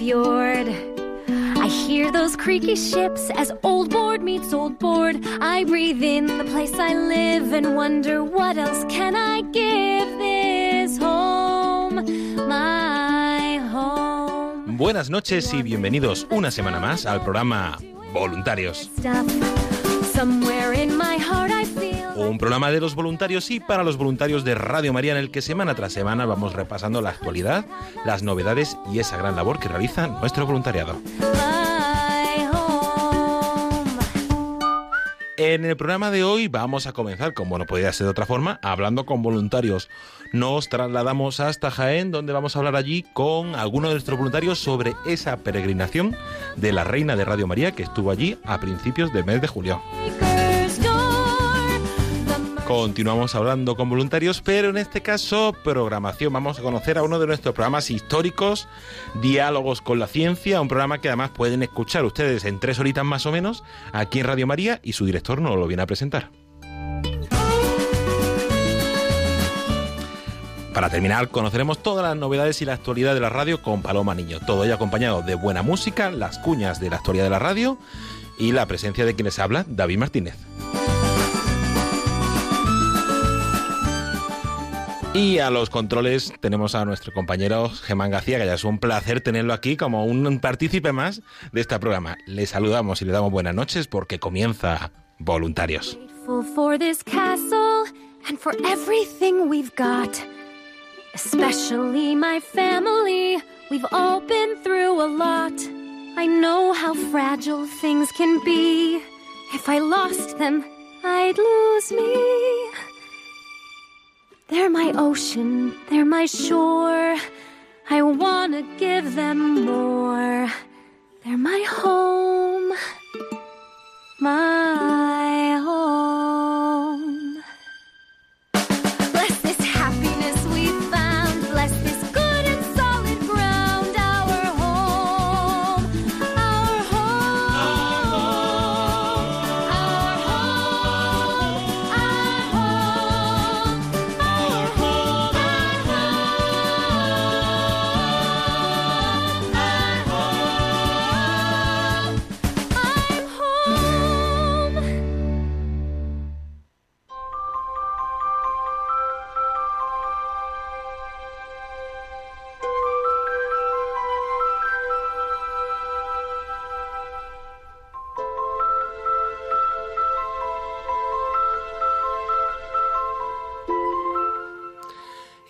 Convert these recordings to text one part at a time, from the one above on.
Fjord. I hear those creaky ships as old board meets old board. I breathe in the place I live and wonder what else can I give this home, my home. Buenas noches y bienvenidos una semana más al programa Voluntarios. Somewhere in my heart I. Un programa de los voluntarios y para los voluntarios de Radio María en el que semana tras semana vamos repasando la actualidad, las novedades y esa gran labor que realiza nuestro voluntariado. En el programa de hoy vamos a comenzar, como no podía ser de otra forma, hablando con voluntarios. Nos trasladamos hasta Jaén, donde vamos a hablar allí con algunos de nuestros voluntarios sobre esa peregrinación de la Reina de Radio María que estuvo allí a principios del mes de julio. Continuamos hablando con voluntarios, pero en este caso programación. Vamos a conocer a uno de nuestros programas históricos, Diálogos con la Ciencia, un programa que además pueden escuchar ustedes en tres horitas más o menos aquí en Radio María y su director nos lo viene a presentar. Para terminar, conoceremos todas las novedades y la actualidad de la radio con Paloma Niño. Todo ello acompañado de buena música, las cuñas de la actualidad de la radio y la presencia de quienes habla, David Martínez. Y a los controles tenemos a nuestro compañero Germán García, que ya es un placer tenerlo aquí como un partícipe más de este programa. Le saludamos y le damos buenas noches porque comienza Voluntarios. Especially my family. We've all been through a lot. I know how fragile things can be. If I lost them, I'd lose me. They're my ocean, they're my shore. I wanna give them more. They're my home my home.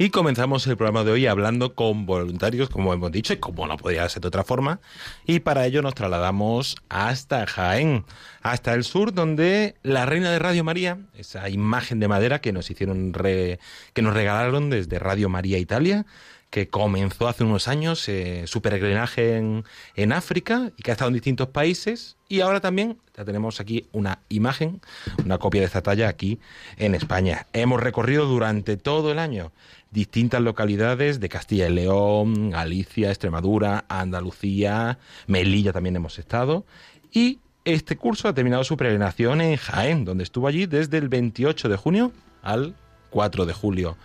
Y comenzamos el programa de hoy hablando con voluntarios, como hemos dicho, y como no podía ser de otra forma. Y para ello nos trasladamos hasta Jaén, hasta el sur, donde la Reina de Radio María, esa imagen de madera que nos hicieron, re- que nos regalaron desde Radio María Italia, que comenzó hace unos años eh, su peregrinaje en, en África y que ha estado en distintos países. Y ahora también ya tenemos aquí una imagen, una copia de esta talla aquí en España. Hemos recorrido durante todo el año distintas localidades de Castilla y León, Galicia, Extremadura, Andalucía, Melilla también hemos estado. Y este curso ha terminado su peregrinación en Jaén, donde estuvo allí desde el 28 de junio al 4 de julio.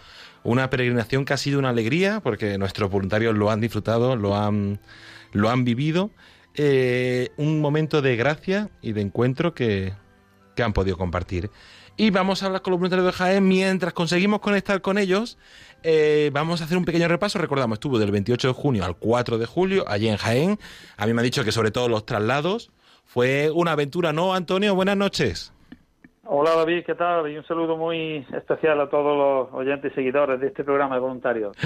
Una peregrinación que ha sido una alegría porque nuestros voluntarios lo han disfrutado, lo han, lo han vivido. Eh, un momento de gracia y de encuentro que, que han podido compartir. Y vamos a hablar con los voluntarios de Jaén mientras conseguimos conectar con ellos. Eh, vamos a hacer un pequeño repaso. Recordamos, estuvo del 28 de junio al 4 de julio allí en Jaén. A mí me ha dicho que sobre todo los traslados fue una aventura, ¿no, Antonio? Buenas noches. Hola David, ¿qué tal? Y un saludo muy especial a todos los oyentes y seguidores de este programa de voluntarios.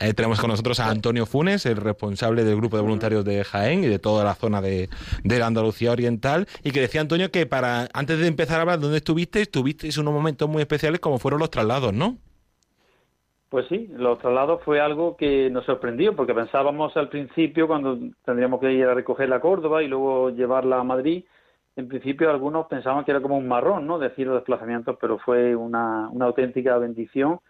Eh, tenemos con nosotros a Antonio Funes, el responsable del grupo de voluntarios de Jaén y de toda la zona de, de la Andalucía Oriental, y que decía Antonio que para antes de empezar a hablar de dónde estuviste, tuvisteis unos momentos muy especiales como fueron los traslados, ¿no? Pues sí, los traslados fue algo que nos sorprendió, porque pensábamos al principio, cuando tendríamos que ir a recogerla a Córdoba y luego llevarla a Madrid, en principio algunos pensaban que era como un marrón, ¿no? Decir los desplazamientos, pero fue una, una auténtica bendición,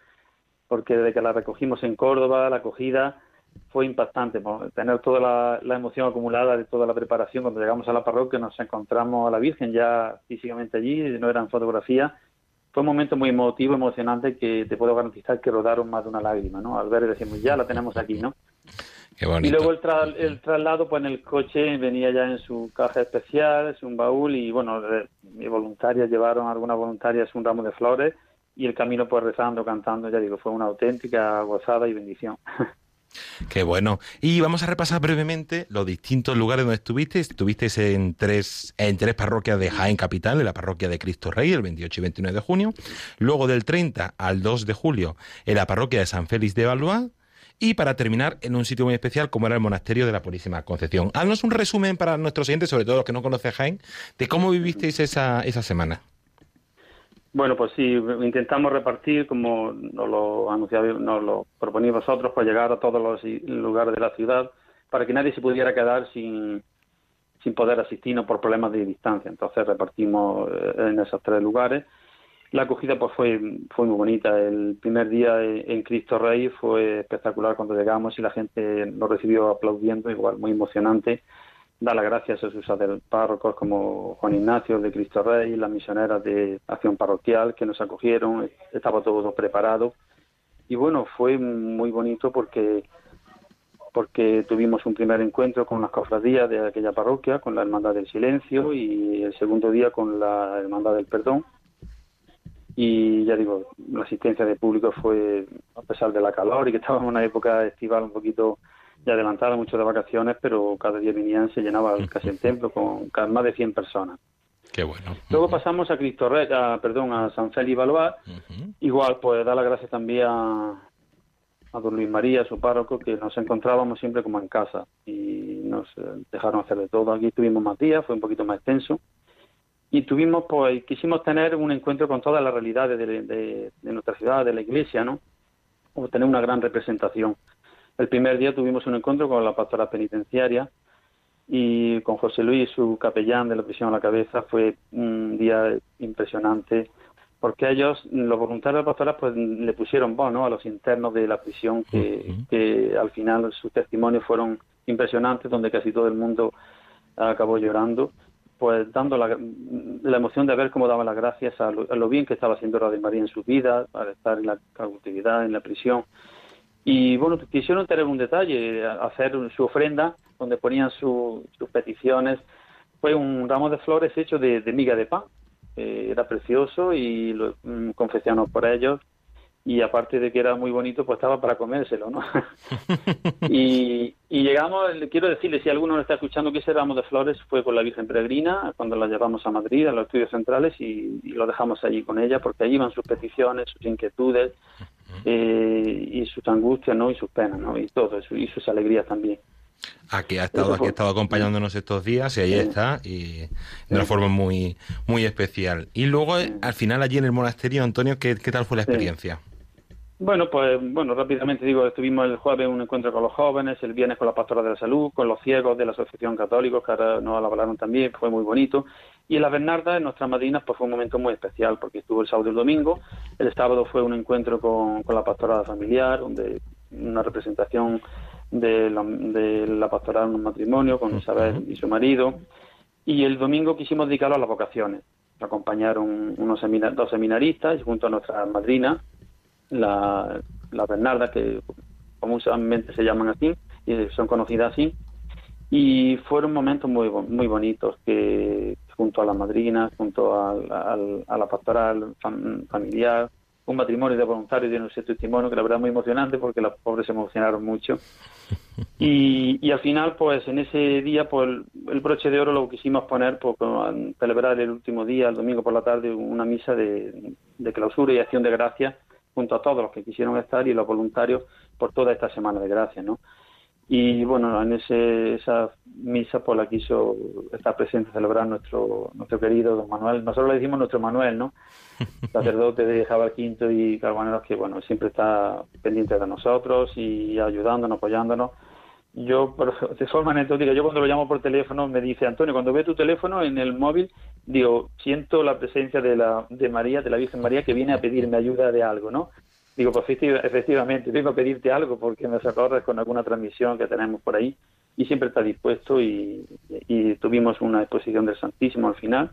porque desde que la recogimos en Córdoba, la acogida fue impactante. Tener toda la, la, emoción acumulada de toda la preparación, cuando llegamos a la parroquia nos encontramos a la Virgen ya físicamente allí, no eran fotografías, fue un momento muy emotivo, emocionante, que te puedo garantizar que rodaron más de una lágrima, ¿no? Al ver decimos, ya la tenemos aquí, ¿no? Qué bonito. Y luego el, tra el traslado, pues en el coche venía ya en su caja especial, es un baúl, y bueno, mis voluntarias llevaron, algunas voluntarias, un ramo de flores, y el camino pues rezando, cantando, ya digo, fue una auténtica gozada y bendición. Qué bueno. Y vamos a repasar brevemente los distintos lugares donde estuviste. Estuviste en tres, en tres parroquias de Jaén Capital, en la parroquia de Cristo Rey, el 28 y 29 de junio. Luego del 30 al 2 de julio, en la parroquia de San Félix de Valois. Y para terminar, en un sitio muy especial como era el monasterio de la Purísima Concepción. Haznos un resumen para nuestros oyentes, sobre todo los que no conocen Jaén, de cómo vivisteis esa, esa semana. Bueno, pues sí, intentamos repartir, como nos lo anunciaba, nos lo proponéis vosotros, pues llegar a todos los lugares de la ciudad para que nadie se pudiera quedar sin, sin poder asistirnos por problemas de distancia. Entonces repartimos eh, en esos tres lugares. La acogida pues fue, fue muy bonita. El primer día en Cristo Rey fue espectacular cuando llegamos y la gente nos recibió aplaudiendo, igual muy emocionante da las gracias a sus párrocos como Juan Ignacio de Cristo Rey, las misioneras de Acción Parroquial que nos acogieron, estaba todo preparado. Y bueno, fue muy bonito porque porque tuvimos un primer encuentro con las cofradías de aquella parroquia, con la Hermandad del Silencio y el segundo día con la Hermandad del Perdón. Y ya digo, la asistencia de público fue, a pesar de la calor y que estábamos en una época estival un poquito ya adelantada, mucho de vacaciones, pero cada día venían, se llenaba casi el templo con más de 100 personas. Qué bueno. Luego pasamos a Cristo Rey, perdón, a San Félix Valois. Igual, pues da las gracias también a, a don Luis María, su párroco, que nos encontrábamos siempre como en casa y nos eh, dejaron hacer de todo. Aquí tuvimos más días, fue un poquito más extenso. Y tuvimos, pues, quisimos tener un encuentro con todas las realidades de, de, de nuestra ciudad, de la iglesia, ¿no? O tener una gran representación. El primer día tuvimos un encuentro con la pastora penitenciaria y con José Luis, su capellán de la prisión a la cabeza. Fue un día impresionante porque ellos, los voluntarios de la pastora, pues le pusieron voz a los internos de la prisión que, que al final sus testimonios fueron impresionantes, donde casi todo el mundo acabó llorando pues dando la, la, emoción de ver cómo daban las gracias a lo, a lo, bien que estaba haciendo Radio María en su vida, para estar en la cautividad, en la prisión, y bueno, quisieron tener un detalle, hacer su ofrenda donde ponían sus peticiones. Fue un ramo de flores hecho de, miga de pan. era precioso y lo mm, confeccionó por ellos. Y aparte de que era muy bonito, pues estaba para comérselo, ¿no? y, y, llegamos, quiero decirle, si alguno está escuchando que ese ramo de flores fue con la Virgen Peregrina, cuando la llevamos a Madrid, a los estudios centrales, y, y lo dejamos allí con ella, porque allí iban sus peticiones, sus inquietudes, eh, y sus angustias, ¿no? Y sus penas, ¿no? Y todo eso, y sus alegrías también. Aquí ha estado, aquí ha estado acompañándonos estos días y ahí está, y de una forma muy, muy especial. Y luego, al final, allí en el monasterio, Antonio, ¿qué, qué tal fue la experiencia? Bueno, pues bueno, rápidamente digo, estuvimos el jueves un encuentro con los jóvenes, el viernes con la pastora de la salud, con los ciegos de la Asociación Católica, que ahora nos hablaron también, fue muy bonito. Y en la Bernarda, en nuestras madrinas, pues fue un momento muy especial, porque estuvo el sábado y el domingo. El sábado fue un encuentro con, con la pastorada familiar, donde una representación de la, de la pastoral en un matrimonio con Isabel y su marido. Y el domingo quisimos dedicarlo a las vocaciones. Acompañaron unos dos seminaristas junto a nuestra madrina, la, la Bernarda, que comúnmente se llaman así y son conocidas así. Y fueron momentos muy, muy bonitos que junto a la madrina, junto a, a, a la pastoral familiar, un matrimonio de voluntarios dieron ese testimonio que la verdad es muy emocionante porque los pobres se emocionaron mucho. Y, y al final, pues en ese día, pues el, broche de oro lo quisimos poner pues, celebrar el último día, el domingo por la tarde, una misa de, de clausura y acción de gracias junto a todos los que quisieron estar y los voluntarios por toda esta semana de gracia, ¿no? Y bueno, en ese, esa misa pues la quiso estar presente, celebrar nuestro nuestro querido don Manuel. Nosotros le decimos nuestro Manuel, ¿no? Sacerdote de Jabal Quinto y Carboneros que bueno, siempre está pendiente de nosotros y ayudándonos, apoyándonos. Yo, de forma anecdótica, yo cuando lo llamo por teléfono me dice, Antonio, cuando ve tu teléfono en el móvil, digo, siento la presencia de, la, de María, de la Virgen María, que viene a pedirme ayuda de algo, ¿no? Digo, pues efectivamente, vengo a pedirte algo porque me socorres con alguna transmisión que tenemos por ahí y siempre está dispuesto y, tuvimos una exposición del Santísimo al final.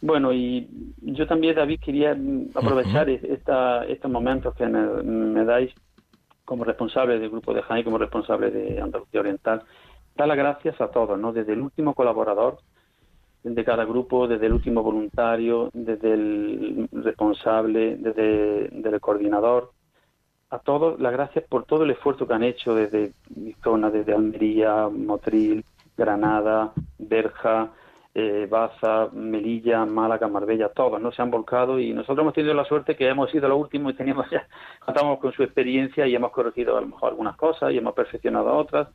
Bueno, y yo también, David, quería aprovechar esta, estos momentos que me, dais como responsable del grupo de Jaén, como responsable de Andalucía Oriental, dar las gracias a todos, ¿no? Desde el último colaborador de cada grupo, desde el último voluntario, desde el responsable, desde, el coordinador, a todos las gracias por todo el esfuerzo que han hecho desde mi zona, desde Almería, Motril, Granada, Berja, eh, Baza, Melilla, Málaga, Marbella, todos, ¿no? Se han volcado y nosotros hemos tenido la suerte que hemos sido los últimos y teníamos ya, contamos con su experiencia y hemos corregido a lo mejor algunas cosas y hemos perfeccionado otras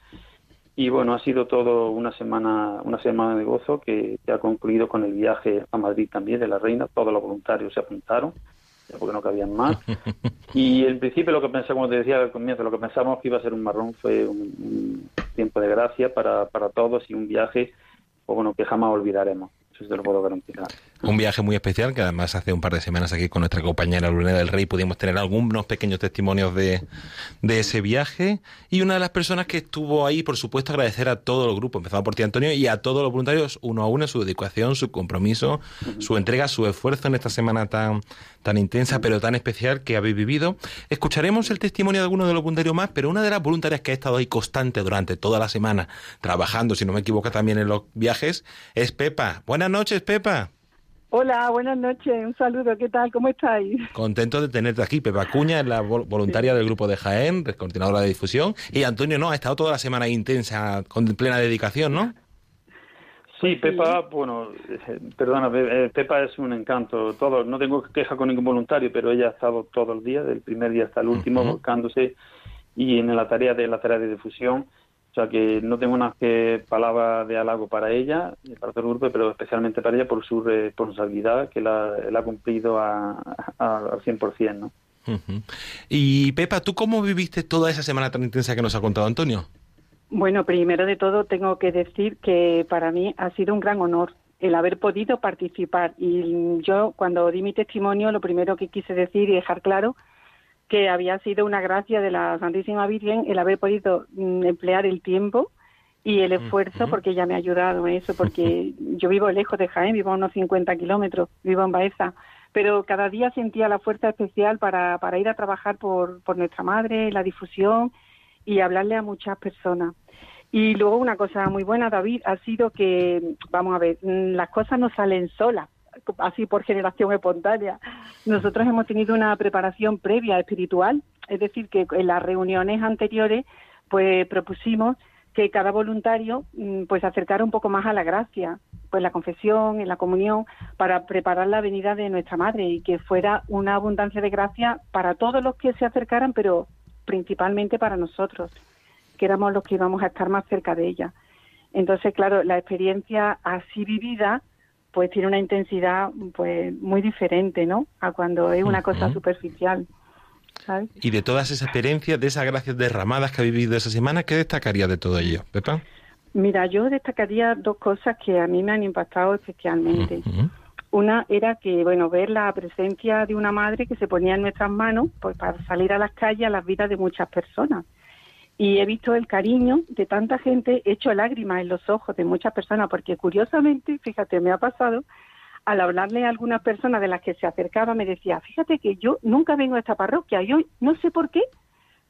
y bueno, ha sido todo una semana, una semana de gozo que, ha concluido con el viaje a Madrid también de la reina. Todos los voluntarios se apuntaron, porque no cabían más. Y en principio lo que pensamos, como te decía al comienzo, lo que pensamos que iba a ser un marrón fue un, tiempo de gracia para, para todos y un viaje, pues bueno, que jamás olvidaremos. Eso te lo puedo garantizar. Un viaje muy especial que además hace un par de semanas aquí con nuestra compañera Luna del Rey pudimos tener algunos pequeños testimonios de, de ese viaje. Y una de las personas que estuvo ahí, por supuesto, agradecer a todo el grupo, empezando por ti Antonio, y a todos los voluntarios uno a uno su dedicación, su compromiso, su entrega, su esfuerzo en esta semana tan, tan intensa pero tan especial que habéis vivido. Escucharemos el testimonio de algunos de los voluntarios más, pero una de las voluntarias que ha estado ahí constante durante toda la semana, trabajando, si no me equivoco, también en los viajes, es Pepa. Buenas noches, Pepa. Hola, buenas noches, un saludo, ¿qué tal? ¿Cómo estáis? Contento de tenerte aquí. Pepa Cuña es la voluntaria del grupo de Jaén, coordinadora de difusión, y Antonio no, ha estado toda la semana intensa, con plena dedicación, ¿no? Sí, Pepa, bueno, perdona, eh, Pepa es un encanto. Todo, no tengo queja con ningún voluntario, pero ella ha estado todo el día, del primer día hasta el último, buscándose y en la tarea de la tarea de difusión o sea que no tengo una que palabra de halago para ella, para todo el grupo, pero especialmente para ella por su responsabilidad que la, ha cumplido al 100%. ¿no? Y Pepa, ¿tú cómo viviste toda esa semana tan intensa que nos ha contado Antonio? Bueno, primero de todo tengo que decir que para mí ha sido un gran honor el haber podido participar. Y yo cuando di mi testimonio lo primero que quise decir y dejar claro que había sido una gracia de la Santísima Virgen el haber podido mm, emplear el tiempo y el esfuerzo, porque ella me ha ayudado en eso, porque yo vivo lejos de Jaén, vivo a unos 50 kilómetros, vivo en Baeza, pero cada día sentía la fuerza especial para, para ir a trabajar por, por nuestra madre, la difusión y hablarle a muchas personas. Y luego una cosa muy buena, David, ha sido que, vamos a ver, mm, las cosas no salen solas así por generación espontánea. Nosotros hemos tenido una preparación previa espiritual, es decir, que en las reuniones anteriores pues propusimos que cada voluntario mm, pues acercara un poco más a la gracia, pues la confesión, en la comunión, para preparar la venida de nuestra madre y que fuera una abundancia de gracia para todos los que se acercaran, pero principalmente para nosotros, que éramos los que íbamos a estar más cerca de ella. Entonces, claro, la experiencia así vivida pues tiene una intensidad pues muy diferente, ¿no? A cuando es una cosa superficial. ¿sabes? Y de todas esas experiencias, de esas gracias derramadas que ha vivido esa semana, ¿qué destacaría de todo ello, Pepa? Mira, yo destacaría dos cosas que a mí me han impactado especialmente. Una era que, bueno, ver la presencia de una madre que se ponía en nuestras manos pues, para salir a las calles a las vidas de muchas personas y he visto el cariño de tanta gente, he hecho lágrimas en los ojos de muchas personas, porque curiosamente, fíjate, me ha pasado, al hablarle a algunas personas de las que se acercaba, me decía, fíjate que yo nunca vengo a esta parroquia, yo no sé por qué,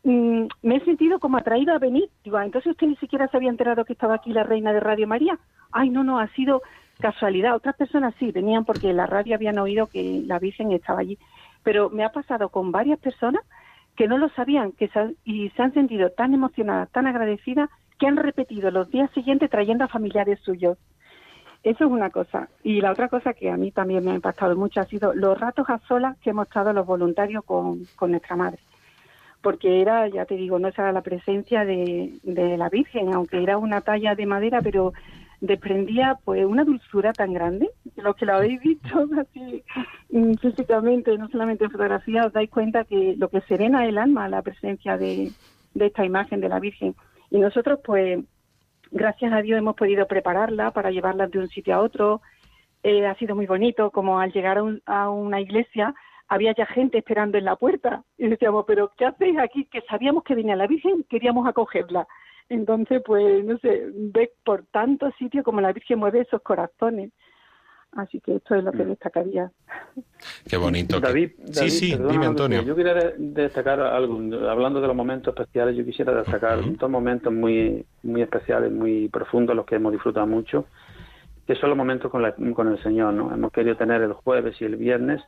mm, me he sentido como atraído a venir. Digo, ah, entonces usted ni siquiera se había enterado que estaba aquí la reina de Radio María. Ay, no, no, ha sido casualidad. Otras personas sí, venían porque la radio habían oído que la Virgen estaba allí pero me ha pasado con varias personas que no lo sabían que y se han sentido tan emocionadas, tan agradecidas, que han repetido los días siguientes trayendo a familiares suyos. Eso es una cosa. Y la otra cosa que a mí también me ha impactado mucho ha sido los ratos a solas que hemos estado los voluntarios con, nuestra madre. Porque era, ya te digo, no era la presencia de la Virgen, aunque era una talla de madera, pero desprendía pues una dulzura tan grande. Los que lo habéis visto así mm, físicamente, no solamente en fotografía, os dais cuenta que lo que serena el alma la presencia de, de esta imagen de la Virgen. Y nosotros pues gracias a Dios hemos podido prepararla para llevarla de un sitio a otro. Eh, ha sido muy bonito, como al llegar a, una iglesia había ya gente esperando en la puerta y decíamos, pero ¿qué hacéis aquí? Que sabíamos que venía la Virgen, queríamos acogerla. Entonces, pues, no sé, ve por tantos sitios como la Virgen mueve esos corazones. Así que esto es lo que mm. destacaría. Qué bonito. David, sí, sí, dime Antonio. Yo quería destacar algo, hablando de los momentos especiales, yo quisiera destacar dos momentos muy, muy especiales, muy profundos, los que hemos disfrutado mucho, que son los momentos con, con el Señor. ¿no? Hemos querido tener el jueves y el viernes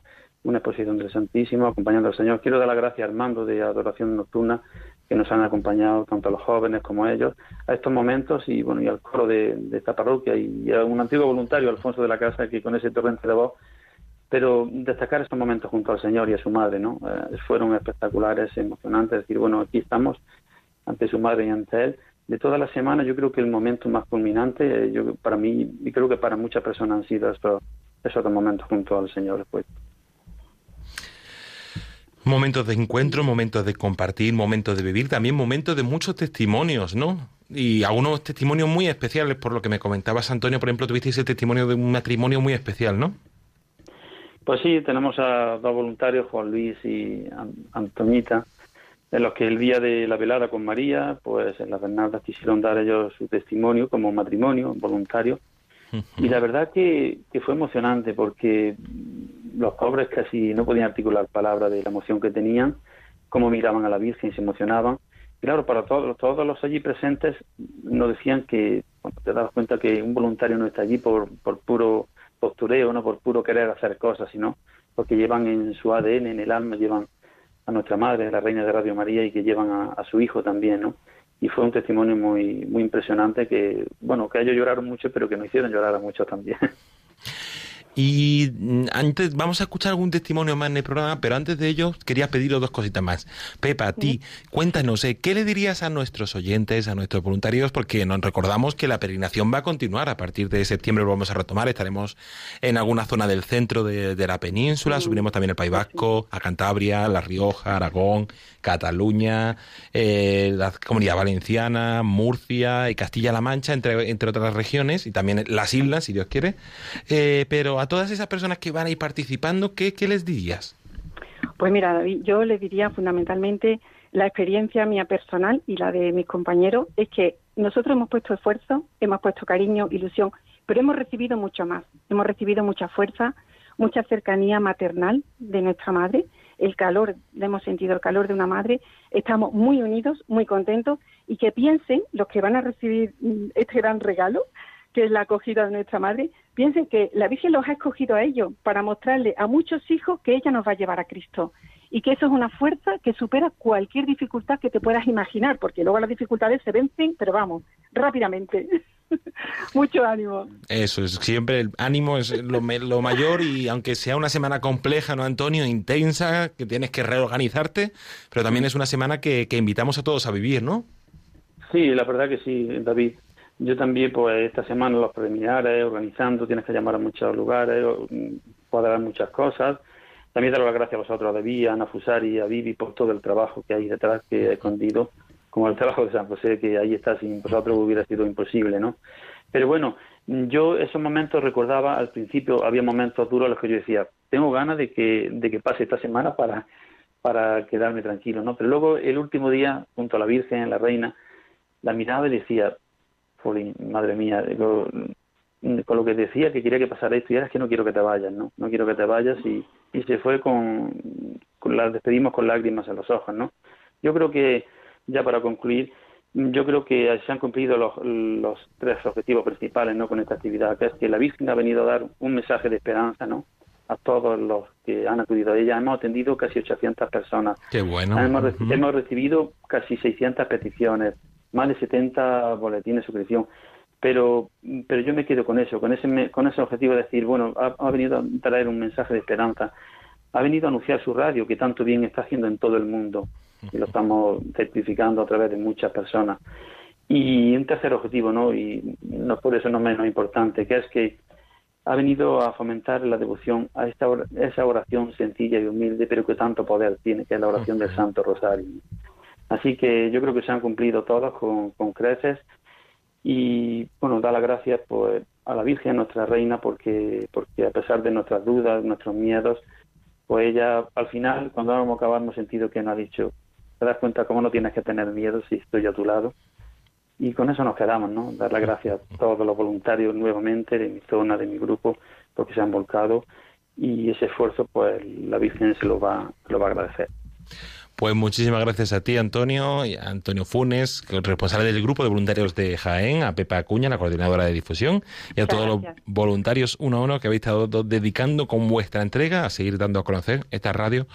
una exposición del Santísimo acompañando al Señor. Quiero dar las gracias a Armando de Adoración Nocturna que nos han acompañado tanto los jóvenes como ellos a estos momentos y bueno y al coro de, esta parroquia y a un antiguo voluntario Alfonso de la Casa que con ese torrente de voz pero destacar estos momentos junto al Señor y a su madre no eh, fueron espectaculares emocionantes decir bueno aquí estamos ante su madre y ante él. De toda la semana yo creo que el momento más culminante eh, yo para mí y creo que para muchas personas han sido estos esos momentos junto al Señor después Momentos de encuentro, momentos de compartir, momentos de vivir, también momentos de muchos testimonios, ¿no? Y algunos testimonios muy especiales, por lo que me comentabas, Antonio, por ejemplo, tuvisteis el testimonio de un matrimonio muy especial, ¿no? Pues sí, tenemos a dos voluntarios, Juan Luis y Antoñita, en los que el día de la velada con María, pues en las Bernardas quisieron dar ellos su testimonio como matrimonio voluntario. Y la verdad que, que fue emocionante porque los pobres casi no podían articular palabras de la emoción que tenían, cómo miraban a la Virgen se emocionaban. Claro, para todos, todos los allí presentes nos decían que, te das cuenta que un voluntario no está allí por, por puro postureo, no por puro querer hacer cosas, sino porque llevan en su ADN, en el alma, llevan a nuestra madre, la reina de Radio María, y que llevan a, a su hijo también, ¿no? Y fue un testimonio muy, muy impresionante que, bueno, que ellos lloraron mucho, pero que nos hicieron llorar a muchos también. Y mm, antes, vamos a escuchar algún testimonio más en el programa, pero antes de ello quería pediros dos cositas más. Pepa, a ti, cuéntanos, ¿eh? ¿qué le dirías a nuestros oyentes, a nuestros voluntarios? Porque nos recordamos que la peregrinación va a continuar. A partir de septiembre lo vamos a retomar. Estaremos en alguna zona del centro de, la península. Subiremos también el País Vasco, a Cantabria, La Rioja, Aragón, Cataluña, eh, la Comunidad Valenciana, Murcia y Castilla-La Mancha, entre, entre otras regiones, y también las islas, si Dios quiere. Eh, pero a todas esas personas que van a ir participando, ¿qué, qué les dirías? Pues mira, David, yo les diría fundamentalmente la experiencia mía personal y la de mis compañeros es que nosotros hemos puesto esfuerzo, hemos puesto cariño, ilusión, pero hemos recibido mucho más. Hemos recibido mucha fuerza, mucha cercanía maternal de nuestra madre el calor, hemos sentido el calor de una madre, estamos muy unidos, muy contentos y que piensen los que van a recibir mm, este gran regalo, que es la acogida de nuestra madre, piensen que la Virgen los ha escogido a ellos para mostrarle a muchos hijos que ella nos va a llevar a Cristo y que eso es una fuerza que supera cualquier dificultad que te puedas imaginar, porque luego las dificultades se vencen, pero vamos, rápidamente. Mucho ánimo. Eso es, siempre el ánimo es lo, lo, mayor y aunque sea una semana compleja, ¿no, Antonio? Intensa, que tienes que reorganizarte, pero también es una semana que, que invitamos a todos a vivir, ¿no? Sí, la verdad que sí, David. Yo también, pues esta semana los preliminares, organizando, tienes que llamar a muchos lugares, cuadrar muchas cosas. También dar las gracias a vosotros, a David, a Ana Fusari, a Vivi, por todo el trabajo que hay detrás, que he escondido como el trabajo de San José, que ahí está, sin vosotros hubiera sido imposible, ¿no? Pero bueno, yo esos momentos recordaba, al principio había momentos duros en los que yo decía, tengo ganas de que, de que pase esta semana para, para quedarme tranquilo, ¿no? Pero luego el último día, junto a la Virgen, la Reina, la miraba y decía, madre mía, con lo que decía que quería que pasara esto, y ahora es que no quiero que te vayas, ¿no? No quiero que te vayas y, y se fue con, con la despedimos con lágrimas en los ojos, ¿no? Yo creo que ya para concluir, yo creo que se han cumplido los, tres objetivos principales ¿no? con esta actividad, que es que la Virgen ha venido a dar un mensaje de esperanza, ¿no? a todos los que han acudido a ella. Hemos atendido casi 800 personas. Qué bueno. Hemos, hemos recibido casi 600 peticiones, más de 70 boletines de suscripción. Pero, pero yo me quedo con eso, con ese, con ese objetivo de decir, bueno, ha, ha venido a traer un mensaje de esperanza, ha venido a anunciar su radio, que tanto bien está haciendo en todo el mundo, y lo estamos certificando a través de muchas personas. Y un tercer objetivo, ¿no? Y no por eso no menos importante, que es que ha venido a fomentar la devoción a esta esa oración sencilla y humilde, pero que tanto poder tiene, que es la oración del Santo Rosario. Así que yo creo que se han cumplido todos con, creces y bueno, da las gracias pues, a la Virgen, nuestra reina, porque, porque a pesar de nuestras dudas, nuestros miedos, pues ella al final, cuando vamos a acabar, hemos sentido que nos ha dicho, te das cuenta cómo no tienes que tener miedo si estoy a tu lado. Y con eso nos quedamos, ¿no? Dar las gracias a todos los voluntarios nuevamente de mi zona, de mi grupo, porque se han volcado y ese esfuerzo, pues la Virgen se lo va, lo va a agradecer. Pues muchísimas gracias a ti, Antonio, y a Antonio Funes, responsable del grupo de voluntarios de Jaén, a Pepa Acuña, la coordinadora de difusión, y a Muchas todos los voluntarios uno a uno que habéis estado dedicando con vuestra entrega a seguir dando a conocer esta radio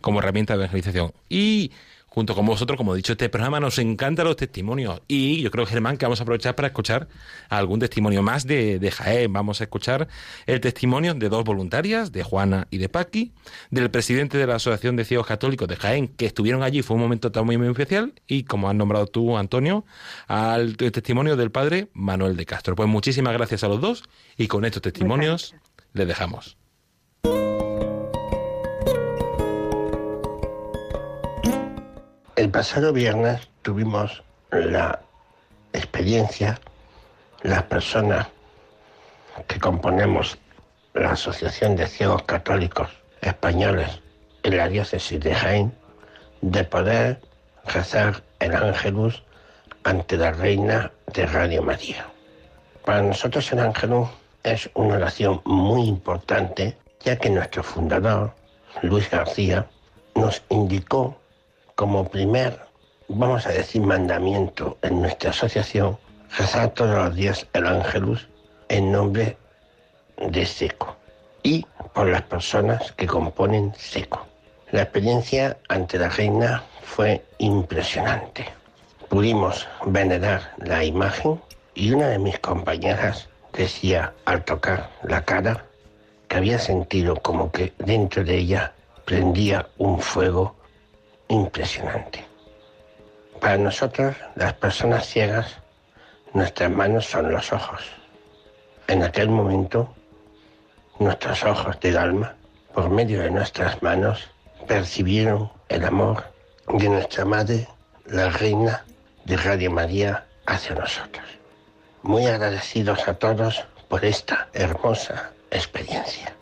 como herramienta de evangelización. Y junto con vosotros, como he dicho, este programa nos encantan los testimonios. Y yo creo, Germán, que vamos a aprovechar para escuchar algún testimonio más de, de Jaén. Vamos a escuchar el testimonio de dos voluntarias, de Juana y de Paqui, del presidente de la Asociación de Ciegos Católicos de Jaén, que estuvieron allí. Fue un momento tan muy, muy especial. Y como has nombrado tú, Antonio, al testimonio del padre Manuel de Castro. Pues muchísimas gracias a los dos. Y con estos testimonios les dejamos. El pasado viernes tuvimos la experiencia, las personas que componemos la Asociación de Ciegos Católicos Españoles en la diócesis de Jaén, de poder rezar el Ángelus ante la Reina de Radio María. Para nosotros el Ángelus es una oración muy importante, ya que nuestro fundador, Luis García, nos indicó como primer, vamos a decir, mandamiento en nuestra asociación, rezar todos los días el Ángelus en nombre de Seco y por las personas que componen Seco. La experiencia ante la reina fue impresionante. Pudimos venerar la imagen y una de mis compañeras decía al tocar la cara que había sentido como que dentro de ella prendía un fuego impresionante. Para nosotros, las personas ciegas, nuestras manos son los ojos. En aquel momento, nuestros ojos del alma, por medio de nuestras manos, percibieron el amor de nuestra Madre, la Reina de Radio María, hacia nosotros. Muy agradecidos a todos por esta hermosa experiencia.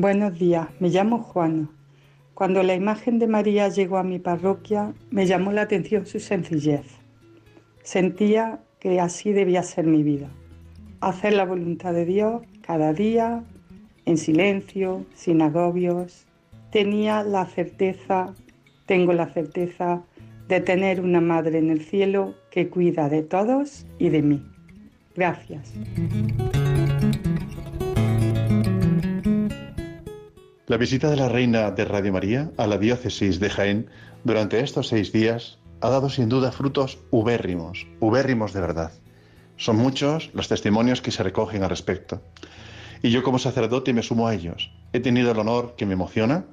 Buenos días, me llamo Juana. Cuando la imagen de María llegó a mi parroquia, me llamó la atención su sencillez. Sentía que así debía ser mi vida. Hacer la voluntad de Dios cada día, en silencio, sin agobios. Tenía la certeza, tengo la certeza de tener una madre en el cielo que cuida de todos y de mí. Gracias. La visita de la Reina de Radio María a la diócesis de Jaén durante estos seis días ha dado sin duda frutos ubérrimos, ubérrimos de verdad. Son muchos los testimonios que se recogen al respecto. Y yo como sacerdote me sumo a ellos. He tenido el honor que me emociona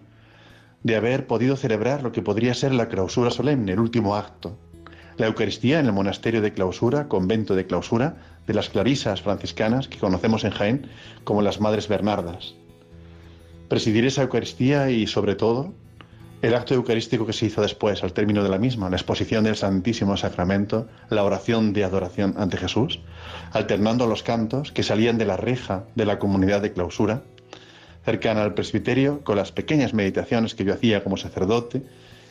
de haber podido celebrar lo que podría ser la clausura solemne, el último acto. La Eucaristía en el monasterio de clausura, convento de clausura, de las clarisas franciscanas que conocemos en Jaén como las Madres Bernardas presidir esa Eucaristía y, sobre todo, el acto eucarístico que se hizo después, al término de la misma, la exposición del Santísimo Sacramento, la oración de adoración ante Jesús, alternando los cantos que salían de la reja de la comunidad de clausura, cercana al presbiterio, con las pequeñas meditaciones que yo hacía como sacerdote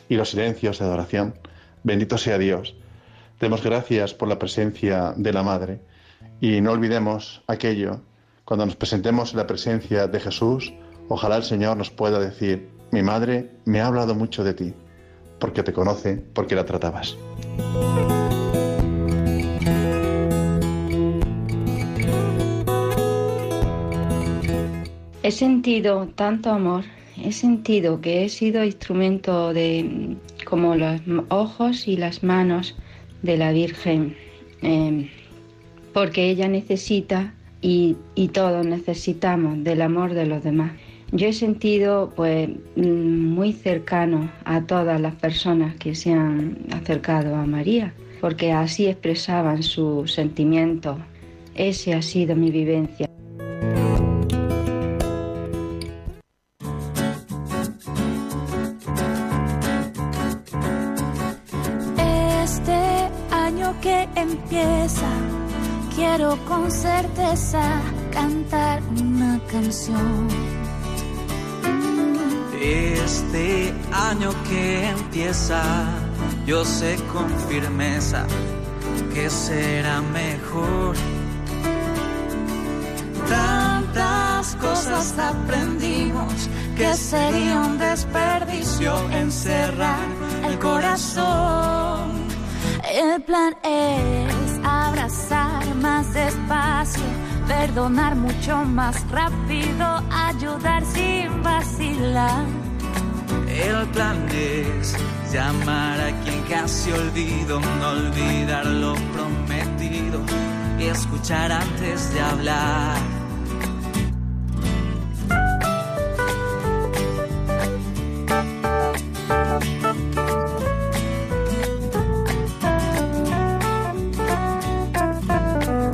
y los silencios de adoración. Bendito sea Dios. Demos gracias por la presencia de la Madre y no olvidemos aquello, cuando nos presentemos en la presencia de Jesús, Ojalá el Señor nos pueda decir, Mi madre me ha hablado mucho de ti, porque te conoce, porque la tratabas. He sentido tanto amor, he sentido que he sido instrumento de como los ojos y las manos de la Virgen, eh, porque ella necesita y, y todos necesitamos del amor de los demás. Yo he sentido pues mm, muy cercano a todas las personas que se han acercado a María, porque así expresaban sus sentimientos. Ese ha sido mi vivencia. Este año que empieza, quiero con certeza cantar una canción. Este año que empieza, yo sé con firmeza que será mejor. Tantas cosas aprendimos que sería un desperdicio encerrar el corazón. El plan es abrazar más despacio, perdonar mucho más rápido, ayudar sin El plan es llamar a quien casi olvido, no olvidar lo prometido y escuchar antes de hablar.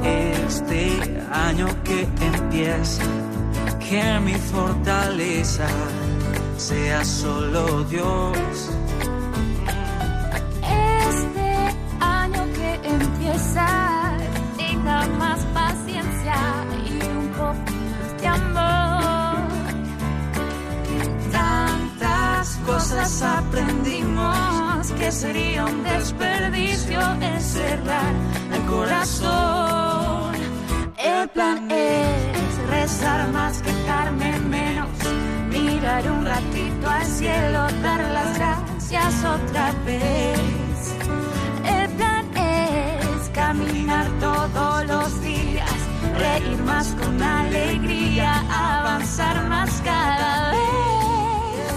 Este año que empieza, que mi fortaleza sea solo Dios. Este año que empieza, tenga más paciencia y un poco más de amor. Tantas cosas aprendimos que sería un desperdicio encerrar el corazón. El plan es rezar más, quejarme menos, mirar un ratito al cielo, dar las gracias otra vez. El plan es caminar todos los días, reír más con alegría, avanzar más cada vez.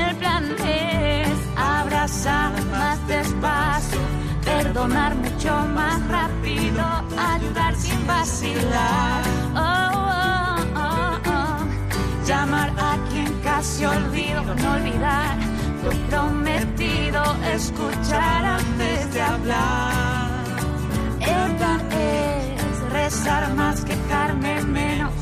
El plan es abrazar más despacio, perdonar mucho más rápido, ayudar sin vacilar. Oh. Llamar a quien casi olvido, no olvidar lo prometido, escuchar antes de hablar. El plan es rezar más, quejarme menos,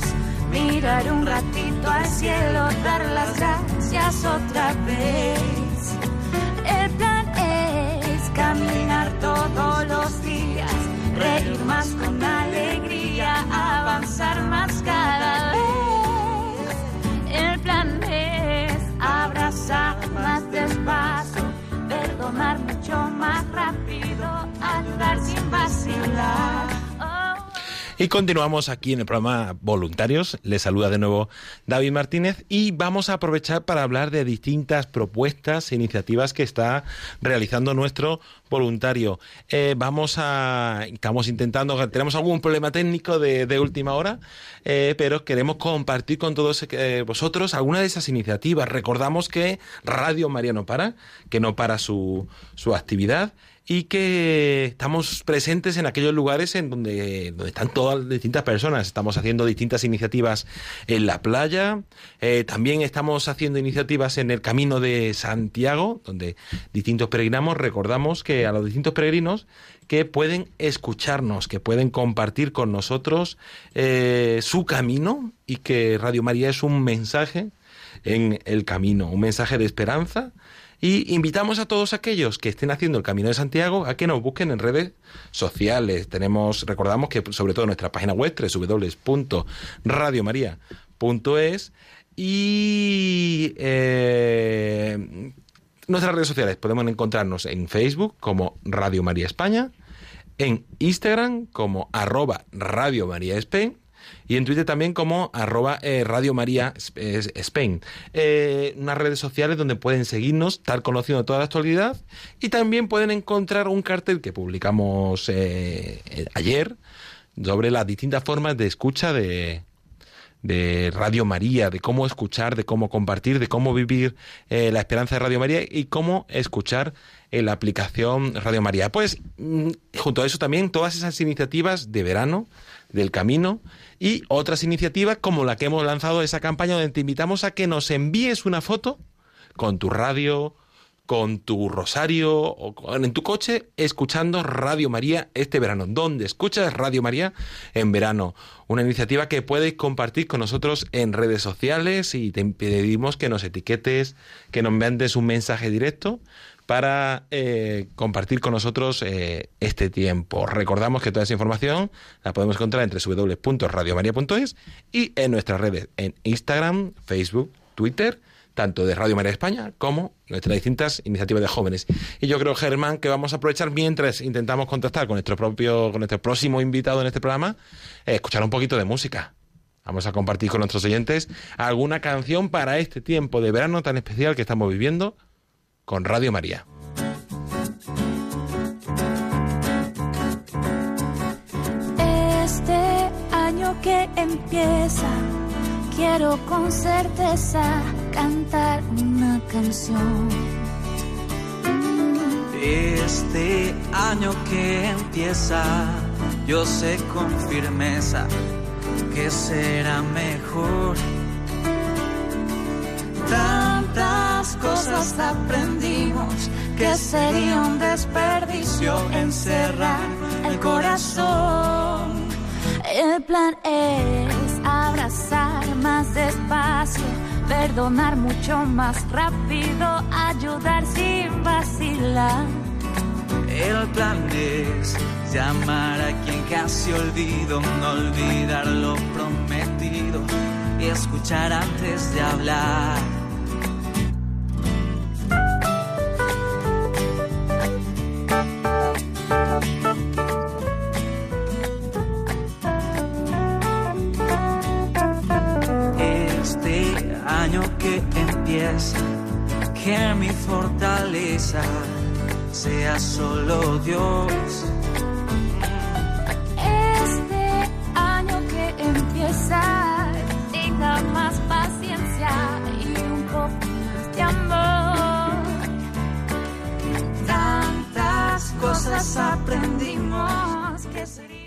mirar un ratito al cielo, dar las gracias otra vez. El plan es caminar todos Y continuamos aquí en el programa Voluntarios. Les saluda de nuevo David Martínez y vamos a aprovechar para hablar de distintas propuestas e iniciativas que está realizando nuestro voluntario. Eh, vamos a, estamos intentando, tenemos algún problema técnico de, última hora, eh, pero queremos compartir con todos eh, vosotros alguna de esas iniciativas. Recordamos que Radio María no para, que no para su, su actividad y que estamos presentes en aquellos lugares en donde, donde están todas las distintas personas. Estamos haciendo distintas iniciativas en la playa, eh, también estamos haciendo iniciativas en el Camino de Santiago, donde distintos peregrinamos. Recordamos que a los distintos peregrinos que pueden escucharnos, que pueden compartir con nosotros eh, su camino y que Radio María es un mensaje en el camino, un mensaje de esperanza y invitamos a todos aquellos que estén haciendo el Camino de Santiago a que nos busquen en redes sociales. Tenemos, recordamos que sobre todo nuestra página web www.radiomaria.es y eh, nuestras redes sociales podemos encontrarnos en Facebook como Radio María España, en Instagram como arroba Radio María España y en Twitter también como arroba eh, Radio María Spain. Eh, unas redes sociales donde pueden seguirnos, estar conociendo toda la actualidad y también pueden encontrar un cartel que publicamos eh, ayer sobre las distintas formas de escucha de, de Radio María, de cómo escuchar, de cómo compartir, de cómo vivir la esperanza de Radio María y cómo escuchar la aplicación Radio María. Pues mm, junto a eso también todas esas iniciativas de verano, del camino y otras iniciativas como la que hemos lanzado esa campaña donde te invitamos a que nos envíes una foto con tu radio, con tu rosario o en tu coche escuchando Radio María este verano. ¿Dónde escuchas Radio María en verano? Una iniciativa que puedes compartir con nosotros en redes sociales y te pedimos que nos etiquetes, que nos mandes un mensaje directo para eh, compartir con nosotros eh, este tiempo. Recordamos que toda esa información la podemos encontrar entre www.radiomaria.es y en nuestras redes, en Instagram, Facebook, Twitter, tanto de Radio María España como nuestras distintas iniciativas de jóvenes. Y yo creo, Germán, que vamos a aprovechar mientras intentamos contactar con nuestro propio, con nuestro próximo invitado en este programa, eh, escuchar un poquito de música. Vamos a compartir con nuestros oyentes alguna canción para este tiempo de verano tan especial que estamos viviendo con Radio María. Este año que empieza, quiero con certeza cantar una canción. Este año que empieza, yo sé con firmeza que será mejor cosas aprendimos que sería un desperdicio encerrar el corazón. El plan es abrazar más despacio, perdonar mucho más rápido, ayudar sin vacilar. El plan es llamar a quien casi olvido, no olvidar lo prometido y escuchar antes de hablar. Que mi fortaleza sea solo Dios. Este año que empieza, tenga más paciencia y un poco más de amor. Tantas cosas aprendimos que serían.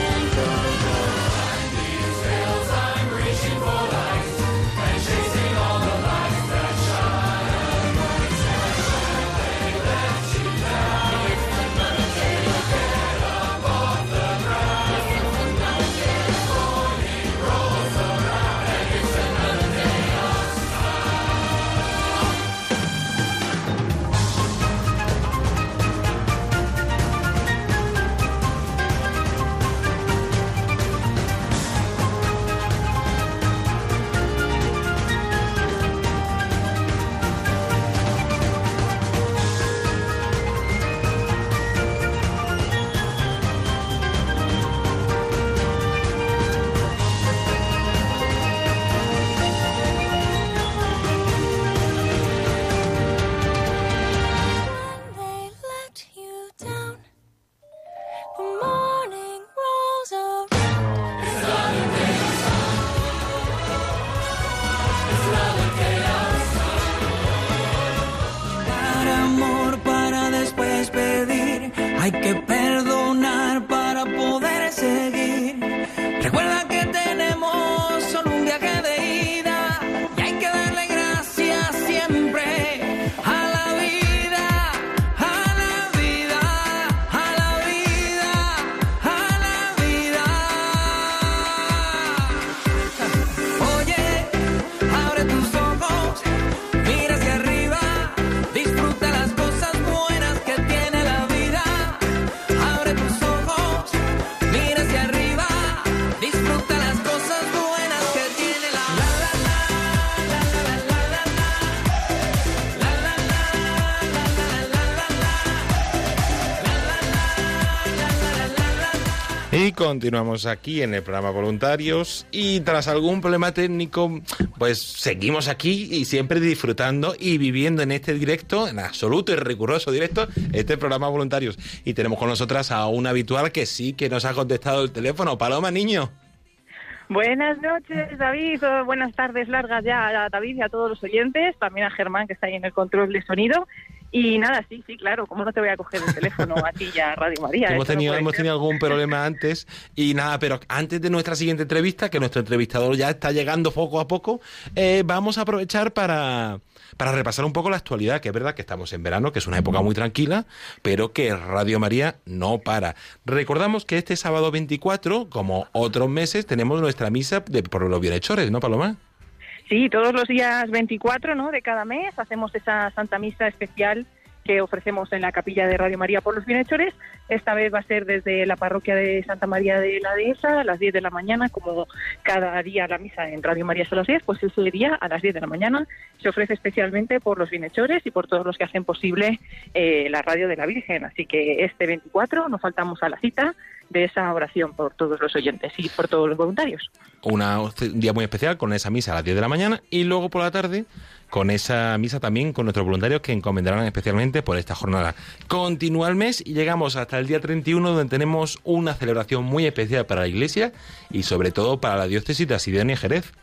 Continuamos aquí en el programa Voluntarios y tras algún problema técnico, pues seguimos aquí y siempre disfrutando y viviendo en este directo, en absoluto y riguroso directo, este programa Voluntarios. Y tenemos con nosotras a un habitual que sí que nos ha contestado el teléfono. Paloma, niño. Buenas noches, David. Buenas tardes largas ya a David y a todos los oyentes, también a Germán que está ahí en el control de sonido. Y nada, sí, sí, claro, ¿cómo no te voy a coger el teléfono a ti ya, Radio María? hemos no tenido, hemos tenido algún problema antes y nada, pero antes de nuestra siguiente entrevista, que nuestro entrevistador ya está llegando poco a poco, eh, vamos a aprovechar para, para repasar un poco la actualidad, que es verdad que estamos en verano, que es una época muy tranquila, pero que Radio María no para. Recordamos que este sábado 24, como otros meses, tenemos nuestra misa de, por los bienhechores, ¿no, Paloma? Sí, todos los días 24 ¿no? de cada mes hacemos esa Santa Misa especial que ofrecemos en la capilla de Radio María por los bienhechores. Esta vez va a ser desde la parroquia de Santa María de la Dehesa a las 10 de la mañana, como cada día la misa en Radio María es a las 10, pues ese día a las 10 de la mañana se ofrece especialmente por los bienhechores y por todos los que hacen posible eh, la radio de la Virgen. Así que este 24 no faltamos a la cita de esa oración por todos los oyentes y por todos los voluntarios. Una, un día muy especial con esa misa a las 10 de la mañana y luego por la tarde con esa misa también con nuestros voluntarios que encomendarán especialmente por esta jornada. Continúa el mes y llegamos hasta el día 31 donde tenemos una celebración muy especial para la Iglesia y sobre todo para la diócesis de Asidonia y Jerez.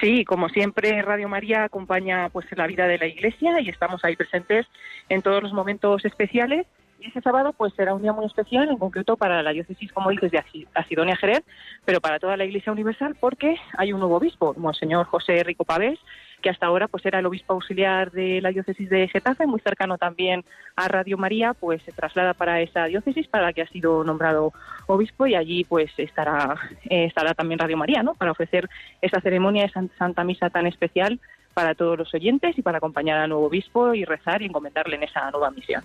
Sí, como siempre, Radio María acompaña pues la vida de la Iglesia y estamos ahí presentes en todos los momentos especiales. Ese sábado pues será un día muy especial, en concreto para la diócesis, como dices, de Asi- Asidonia Jerez, pero para toda la Iglesia Universal porque hay un nuevo obispo, Monseñor José Rico Pavés, que hasta ahora pues era el obispo auxiliar de la diócesis de Getafe, muy cercano también a Radio María, pues se traslada para esa diócesis para la que ha sido nombrado obispo y allí pues estará eh, estará también Radio María, ¿no? Para ofrecer esa ceremonia de San- Santa Misa tan especial para todos los oyentes y para acompañar al nuevo obispo y rezar y encomendarle en esa nueva misión.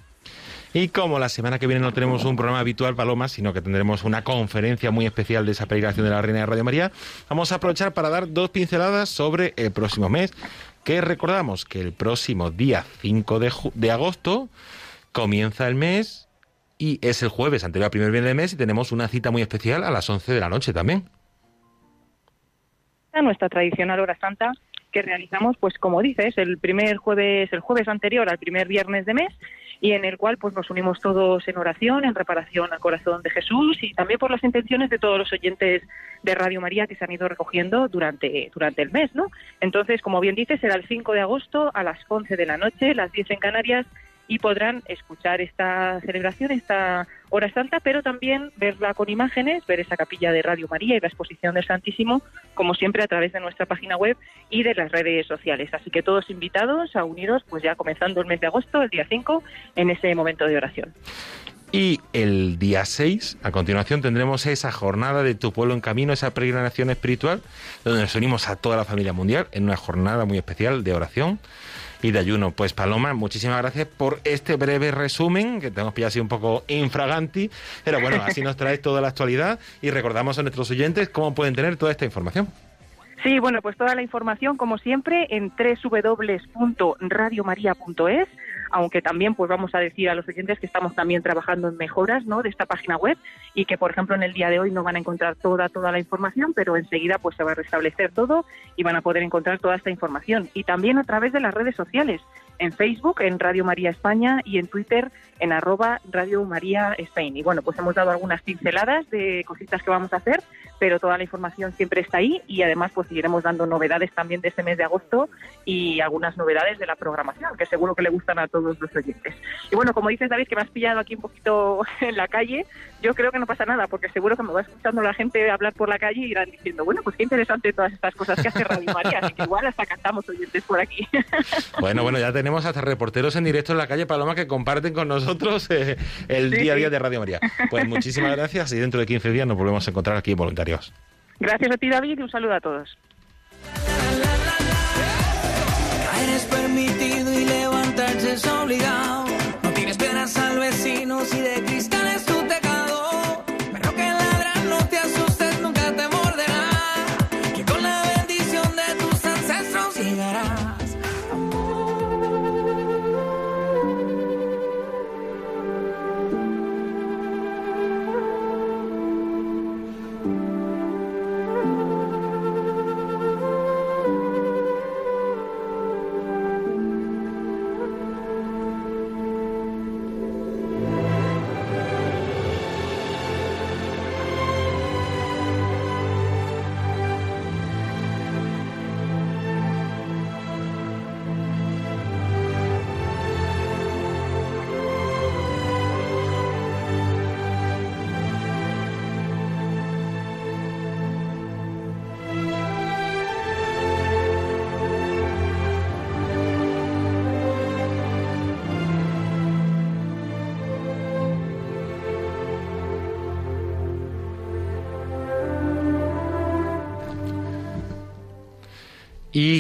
Y como la semana que viene no tenemos un programa habitual, Paloma, sino que tendremos una conferencia muy especial de esa peregrinación de la Reina de Radio María, vamos a aprovechar para dar dos pinceladas sobre el próximo mes, que recordamos que el próximo día 5 de, de agosto comienza el mes y es el jueves anterior al primer viernes del mes y tenemos una cita muy especial a las 11 de la noche también. a nuestra tradicional hora santa que realizamos, pues como dices, el primer jueves, el jueves anterior al primer viernes de mes y en el cual pues nos unimos todos en oración, en reparación al corazón de Jesús y también por las intenciones de todos los oyentes de Radio María que se han ido recogiendo durante, durante el mes, ¿no? Entonces, como bien dices, será el 5 de agosto a las 11 de la noche, las 10 en Canarias y podrán escuchar esta celebración, esta hora santa, pero también verla con imágenes, ver esa capilla de Radio María y la exposición del Santísimo, como siempre a través de nuestra página web y de las redes sociales. Así que todos invitados a uniros, pues ya comenzando el mes de agosto, el día 5, en ese momento de oración. Y el día 6, a continuación, tendremos esa jornada de Tu Pueblo en Camino, esa peregrinación espiritual, donde nos unimos a toda la familia mundial en una jornada muy especial de oración y de ayuno. Pues Paloma, muchísimas gracias por este breve resumen, que tenemos pillado así un poco infraganti, pero bueno, así nos traes toda la actualidad y recordamos a nuestros oyentes cómo pueden tener toda esta información. Sí, bueno, pues toda la información, como siempre, en www.radiomaria.es, aunque también pues vamos a decir a los oyentes que estamos también trabajando en mejoras ¿no? de esta página web y que, por ejemplo, en el día de hoy no van a encontrar toda, toda la información, pero enseguida pues se va a restablecer todo y van a poder encontrar toda esta información. Y también a través de las redes sociales, en Facebook, en Radio María España y en Twitter, en arroba Radio María Spain. Y bueno, pues hemos dado algunas pinceladas de cositas que vamos a hacer, pero toda la información siempre está ahí y además pues seguiremos dando novedades también de este mes de agosto y algunas novedades de la programación, que seguro que le gustan a todos los oyentes. Y bueno, como dices David, que me has pillado aquí un poquito en la calle, yo creo que no pasa nada, porque seguro que me va escuchando la gente hablar por la calle y irán diciendo, bueno, pues qué interesante todas estas cosas que hace Radio María, así que igual hasta cantamos oyentes por aquí. Bueno, bueno, ya tenemos hasta reporteros en directo en la calle Paloma que comparten con nosotros eh, el Sí, día a día sí. de Radio María. Pues muchísimas gracias y dentro de 15 días nos volvemos a encontrar aquí en Gracias a ti David y un saludo a todos. Caer es permitido y levantarse es obligado.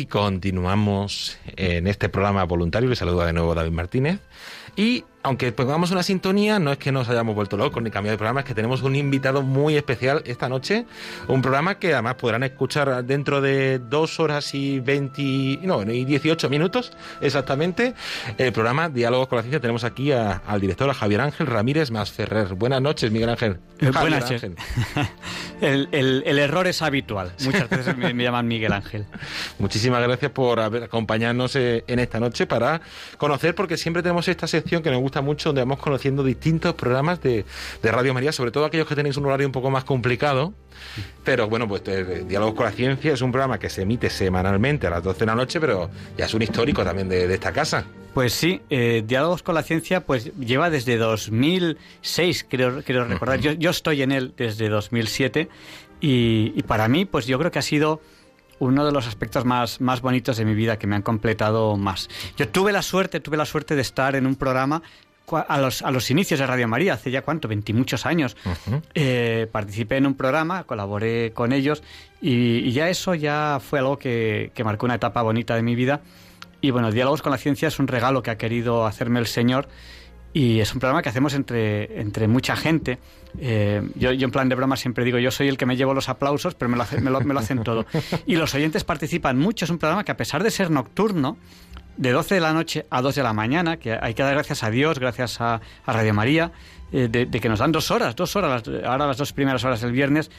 Continuamos en este programa voluntario. Le saluda de nuevo David Martínez. Y aunque pongamos una sintonía, no es que nos hayamos vuelto locos ni cambiado de programa, es que tenemos un invitado muy especial esta noche. Un programa que además podrán escuchar dentro de dos horas y 20, no, y 18 minutos exactamente. El programa Diálogos con la Ciencia. Tenemos aquí a- al director, a Javier Ángel Ramírez Masferrer. Buenas noches, Miguel Ángel. Eh, buenas noches. El, el- el error es habitual. Muchas veces me, me llaman Miguel Ángel. Muchísimas gracias por haber, acompañarnos eh, en esta noche para conocer, porque siempre tenemos esta sección que nos gusta mucho, donde vamos conociendo distintos programas de, de Radio María, sobre todo aquellos que tenéis un horario un poco más complicado. Pero bueno, pues eh, Diálogos con la Ciencia es un programa que se emite semanalmente a las 12 de la noche, pero ya es un histórico también de, de esta casa. Pues sí, eh, Diálogos con la Ciencia pues lleva desde 2006, creo, creo recordar. Yo, yo estoy en él desde 2007 y, y para mí pues yo creo que ha sido uno de los aspectos más, más bonitos de mi vida que me han completado más. Yo tuve la suerte, tuve la suerte de estar en un programa a los, a los inicios de Radio María, hace ya cuánto, veintimuchos años. Eh, participé en un programa, colaboré con ellos y, y ya eso ya fue algo que, que marcó una etapa bonita de mi vida. Y bueno, Diálogos con la Ciencia es un regalo que ha querido hacerme el Señor y es un programa que hacemos entre, entre mucha gente. Eh, yo, yo en plan de broma siempre digo, yo soy el que me llevo los aplausos, pero me lo, me lo- hacen todo. Y los oyentes participan mucho. Es un programa que a pesar de ser nocturno, de 12 de la noche a 2 de la mañana, que hay que dar gracias a Dios, gracias a, a Radio María, eh, de, de que nos dan dos horas, dos horas, ahora las dos primeras horas del viernes,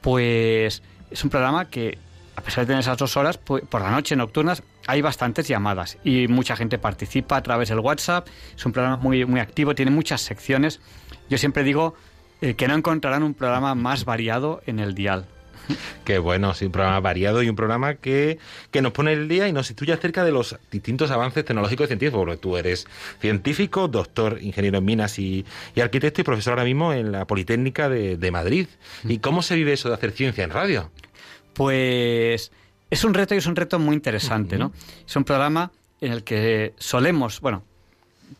pues es un programa que, a pesar de tener esas dos horas, pues, por la noche nocturnas hay bastantes llamadas y mucha gente participa a través del WhatsApp. Es un programa muy, muy activo, tiene muchas secciones. Yo siempre digo eh, que no encontrarán un programa más variado en el dial. Qué bueno, sí, un programa variado y un programa que, que nos pone el día y nos sitúa acerca de los distintos avances tecnológicos y científicos, porque tú eres científico, doctor, ingeniero en minas y, y arquitecto y profesor ahora mismo en la Politécnica de, de Madrid. ¿Y cómo se vive eso de hacer ciencia en radio? Pues es un reto y es un reto muy interesante, ¿no? Es un programa en el que solemos, bueno,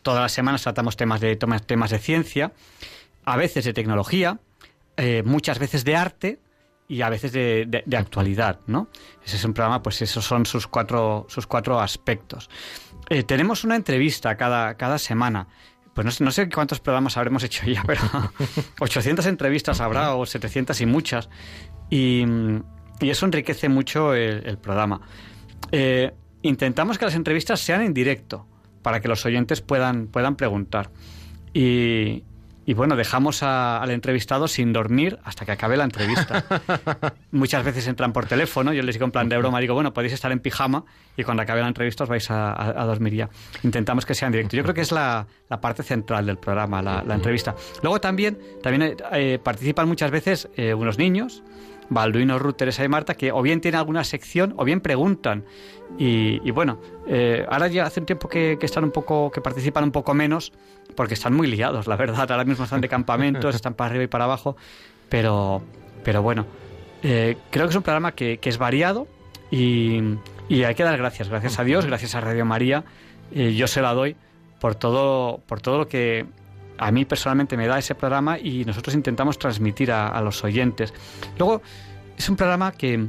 todas las semanas tratamos temas de temas, de ciencia, a veces de tecnología, eh, muchas veces de arte y a veces de, de- de actualidad, ¿no? Ese es un programa, pues esos son sus cuatro, sus cuatro aspectos. Eh, tenemos una entrevista cada, cada semana. Pues no sé, no sé cuántos programas habremos hecho ya, pero 800 entrevistas habrá o 700 y muchas. Y, y eso enriquece mucho el, el programa. Eh, intentamos que las entrevistas sean en directo para que los oyentes puedan, puedan preguntar. Y, y bueno, dejamos a- al entrevistado sin dormir hasta que acabe la entrevista. Muchas veces entran por teléfono, yo les digo en plan de broma, digo, bueno, podéis estar en pijama y cuando acabe la entrevista os vais a, a- a dormir ya. Intentamos que sea en directo. Yo creo que es la, la parte central del programa, la, la entrevista. Luego también, también eh, participan muchas veces eh, unos niños, Balduino, Ruth, Teresa y Marta, que o bien tienen alguna sección o bien preguntan. Y, y bueno, eh, ahora ya hace un tiempo que, que están un poco, que participan un poco menos, porque están muy liados, la verdad. Ahora mismo están de campamentos, están para arriba y para abajo. Pero, pero bueno, eh, creo que es un programa que, que es variado y, y hay que dar gracias. Gracias a Dios, gracias a Radio María. eh, yo se la doy por todo, por todo lo que a mí personalmente me da ese programa y nosotros intentamos transmitir a, a los oyentes. Luego, es un programa que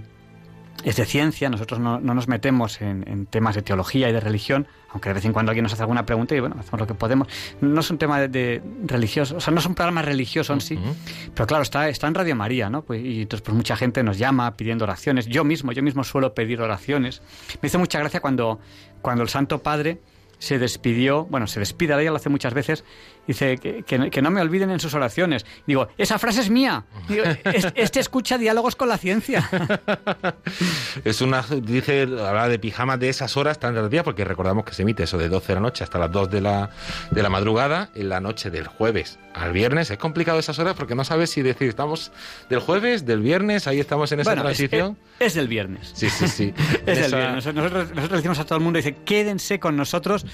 es de ciencia, nosotros no, no nos metemos en, en temas de teología y de religión, aunque de vez en cuando alguien nos hace alguna pregunta y bueno, hacemos lo que podemos. No es un tema de, de religioso, o sea, no es un programa religioso en sí, pero claro, está, está en Radio María, ¿no? Pues, y entonces pues mucha gente nos llama pidiendo oraciones. Yo mismo, yo mismo suelo pedir oraciones. Me hizo mucha gracia cuando, cuando el Santo Padre se despidió, bueno, se despide, ella lo hace muchas veces, dice que, que- que no me olviden en sus oraciones. Digo, esa frase es mía. Digo, "Es- este escucha diálogos con la ciencia. Es una, dice, habla de pijamas de esas horas tan días, porque recordamos que se emite eso de 12 de la noche hasta las 2 de la, de la madrugada, en la noche del jueves al viernes. Es complicado esas horas porque no sabes si decir, estamos del jueves, del viernes, ahí estamos en esa Bueno, transición. Es, es del viernes. Sí, sí, sí. Es del viernes. Nosotros, nosotros le decimos a todo el mundo, dice, quédense con nosotros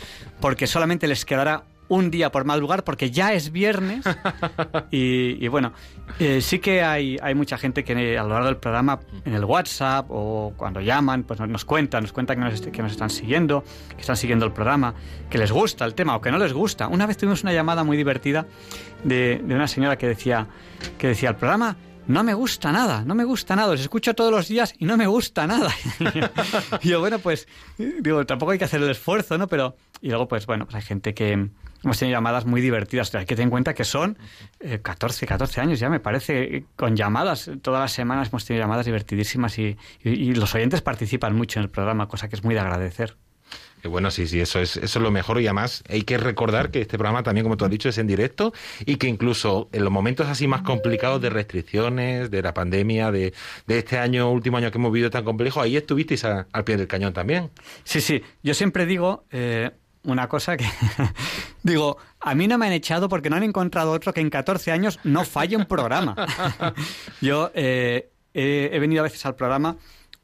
porque solamente les quedará un día por mal lugar porque ya es viernes. y, y bueno, eh, sí que hay, hay mucha gente que a lo largo del programa, en el WhatsApp o cuando llaman, pues nos, cuentan, nos cuentan que nos, que nos están siguiendo, que están siguiendo el programa, que les gusta el tema o que no les gusta. Una vez tuvimos una llamada muy divertida de, de una señora que decía, que decía, el programa no me gusta nada, no me gusta nada, los escucho todos los días y no me gusta nada. y yo, bueno, pues, digo, tampoco hay que hacer el esfuerzo, ¿no? Pero, y luego, pues, bueno, pues hay gente que hemos tenido llamadas muy divertidas. Hay que tener en cuenta que son 14, 14 años ya, me parece, con llamadas. Todas las semanas hemos tenido llamadas divertidísimas y, y los oyentes participan mucho en el programa, cosa que es muy de agradecer. Que bueno, sí, sí, eso es, eso es lo mejor y además hay que recordar que este programa también, como tú has dicho, es en directo y que incluso en los momentos así más complicados de restricciones, de la pandemia, de, de este año, último año que hemos vivido tan complejo, ahí estuvisteis al pie del cañón también. Sí, sí, yo siempre digo eh, una cosa que digo, a mí no me han echado porque no han encontrado otro que en 14 años no falle un programa. yo eh, he venido a veces al programa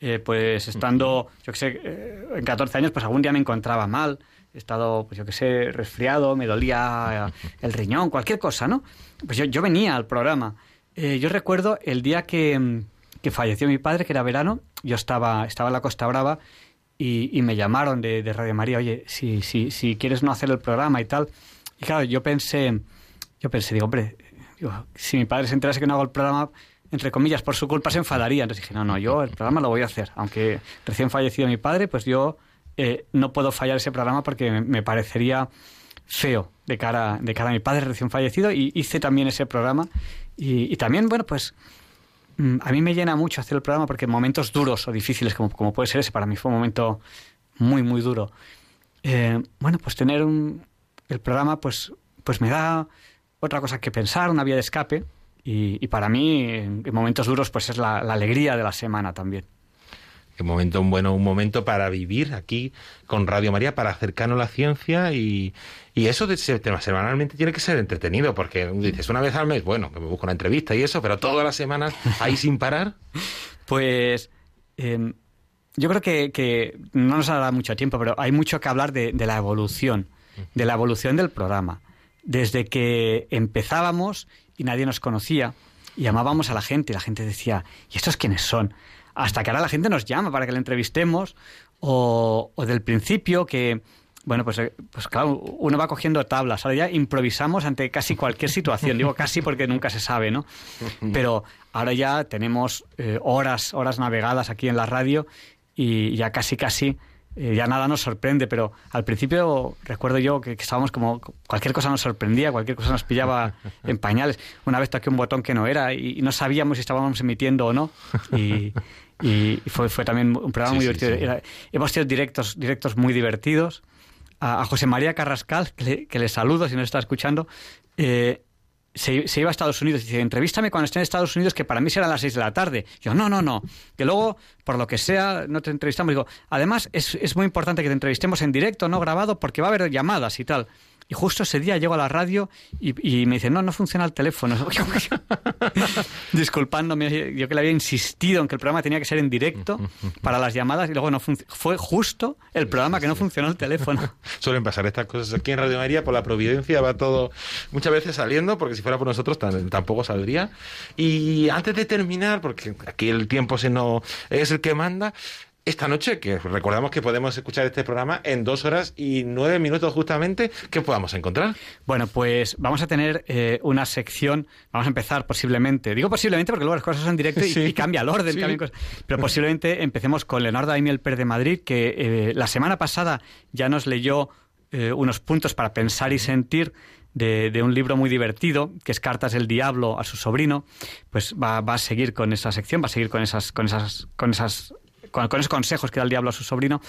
eh, pues estando, yo que sé, eh, en 14 años, pues algún día me encontraba mal, he estado, pues yo que sé, resfriado, me dolía el riñón, cualquier cosa, ¿no? Pues yo, yo venía al programa. Eh, yo recuerdo el día que, que, falleció mi padre, que era verano, yo estaba, estaba en la Costa Brava y, y me llamaron de, de, Radio María, oye, si, si, si quieres no hacer el programa y tal. Y claro, yo pensé, yo pensé, digo, hombre, digo, si mi padre se enterase que no hago el programa, entre comillas, por su culpa se enfadaría. Entonces dije, no, no, yo el programa lo voy a hacer. Aunque recién fallecido mi padre, pues yo eh, no puedo fallar ese programa porque me, parecería feo de cara, de cara a mi padre recién fallecido y hice también ese programa. Y, también, bueno, pues mm, a mí me llena mucho hacer el programa porque en momentos duros o difíciles, como, como puede ser ese, para mí fue un momento muy, muy duro. Eh, bueno, pues tener un, el programa, pues, pues me da otra cosa que pensar, una vía de escape y, para mí, en, momentos duros, pues es la, alegría de la semana también. Un momento, bueno, un momento para vivir aquí con Radio María, para acercarnos a la ciencia y, y eso de, semanalmente tiene que ser entretenido, porque dices una vez al mes, bueno, que me busco una entrevista y eso, pero todas las semanas ahí sin parar. Pues em, yo creo que, que, no nos ha dado mucho tiempo, pero hay mucho que hablar de, de la evolución, de la evolución del programa. Desde que empezábamos y nadie nos conocía y llamábamos a la gente y la gente decía, ¿y estos quiénes son? Hasta que ahora la gente nos llama para que le entrevistemos o, o del principio que, bueno, pues, eh, pues claro, uno va cogiendo tablas. Ahora ya improvisamos ante casi cualquier situación. Digo casi porque nunca se sabe, ¿no? Pero ahora ya tenemos eh, horas, horas navegadas aquí en la radio y ya casi, casi eh, ya nada nos sorprende, pero al principio recuerdo yo que, estábamos como cualquier cosa nos sorprendía, cualquier cosa nos pillaba en pañales. Una vez toqué un botón que no era y, no sabíamos si estábamos emitiendo o no. Y, fue, fue también un programa muy divertido. hemos tenido directos, directos muy divertidos. A, José María Carrascal, que le, que le, saludo si nos está escuchando, eh, se, iba a Estados Unidos y dice, entrevístame cuando esté en Estados Unidos, que para mí serán las seis de la tarde. Yo, no, no, no, que luego, por lo que sea, no te entrevistamos. Digo, además, es, es muy importante que te entrevistemos en directo, no grabado, porque va a haber llamadas y tal. Y justo ese día llego a la radio y, me dice, no, no funciona el teléfono. Disculpándome, yo que le había insistido en que el programa tenía que ser en directo para las llamadas y luego no fue justo el programa que no funcionó el teléfono. Suelen pasar estas cosas aquí en Radio María, por la providencia va todo muchas veces saliendo, porque si fuera por nosotros tampoco saldría. Y antes de terminar, porque aquí el tiempo se no es el que manda, esta noche, que recordamos que podemos escuchar este programa en dos horas y nueve minutos justamente, ¿qué podamos encontrar? Bueno, pues vamos a tener eh, una sección, vamos a empezar posiblemente, digo posiblemente porque luego las cosas son en directo y, cambia el orden, pero posiblemente empecemos con Leonardo Daimiel Pérez de Madrid, que eh, la semana pasada ya nos leyó eh, unos puntos para pensar y sentir de, de, un libro muy divertido, que es Cartas del Diablo a su sobrino, pues va, va, a seguir con esa sección, va a seguir con esas, con esas, con esas con, esos consejos que da el diablo a su sobrino.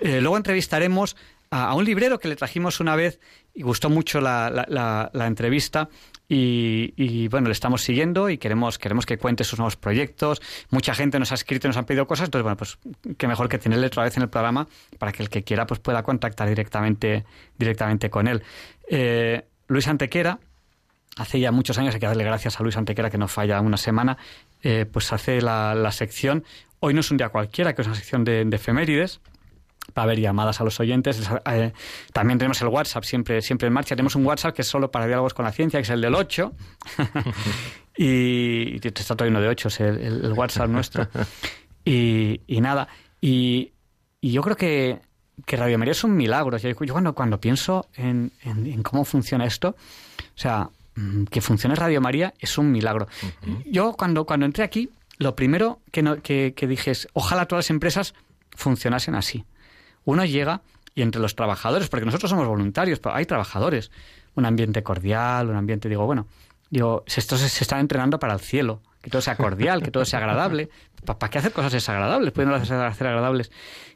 Eh, luego entrevistaremos a, un librero que le trajimos una vez y gustó mucho la, entrevista. Y, bueno, le estamos siguiendo y queremos, queremos que cuente sus nuevos proyectos. Mucha gente nos ha escrito y nos han pedido cosas, entonces bueno, pues qué mejor que tenerle otra vez en el programa para que el que quiera pues pueda contactar directamente, directamente con él. Eh, Luis Antequera, hace ya muchos años, hay que darle gracias a Luis Antequera que no falla una semana, eh, pues hace la, la, sección Hoy no es un día cualquiera, que es una sección de, efemérides para ver llamadas a los oyentes. Eh, también tenemos el WhatsApp siempre, siempre en marcha. Tenemos un WhatsApp que es solo para diálogos con la ciencia, que es el del 8. y, te está todavía uno de 8, es el, WhatsApp nuestro. Y, nada, y, yo creo que, que Radio María es un milagro. Yo cuando, cuando pienso en, en, cómo funciona esto, o sea, que funcione Radio María es un milagro. Yo cuando, cuando entré aquí, lo primero que, no, que, que dije es, ojalá todas las empresas funcionasen así. Uno llega y entre los trabajadores, porque nosotros somos voluntarios, pero hay trabajadores, un ambiente cordial, un ambiente, digo, bueno, digo, estos se están entrenando para el cielo, que todo sea cordial, que todo sea agradable. ¿Para qué hacer cosas desagradables? Pueden hacer, agradables.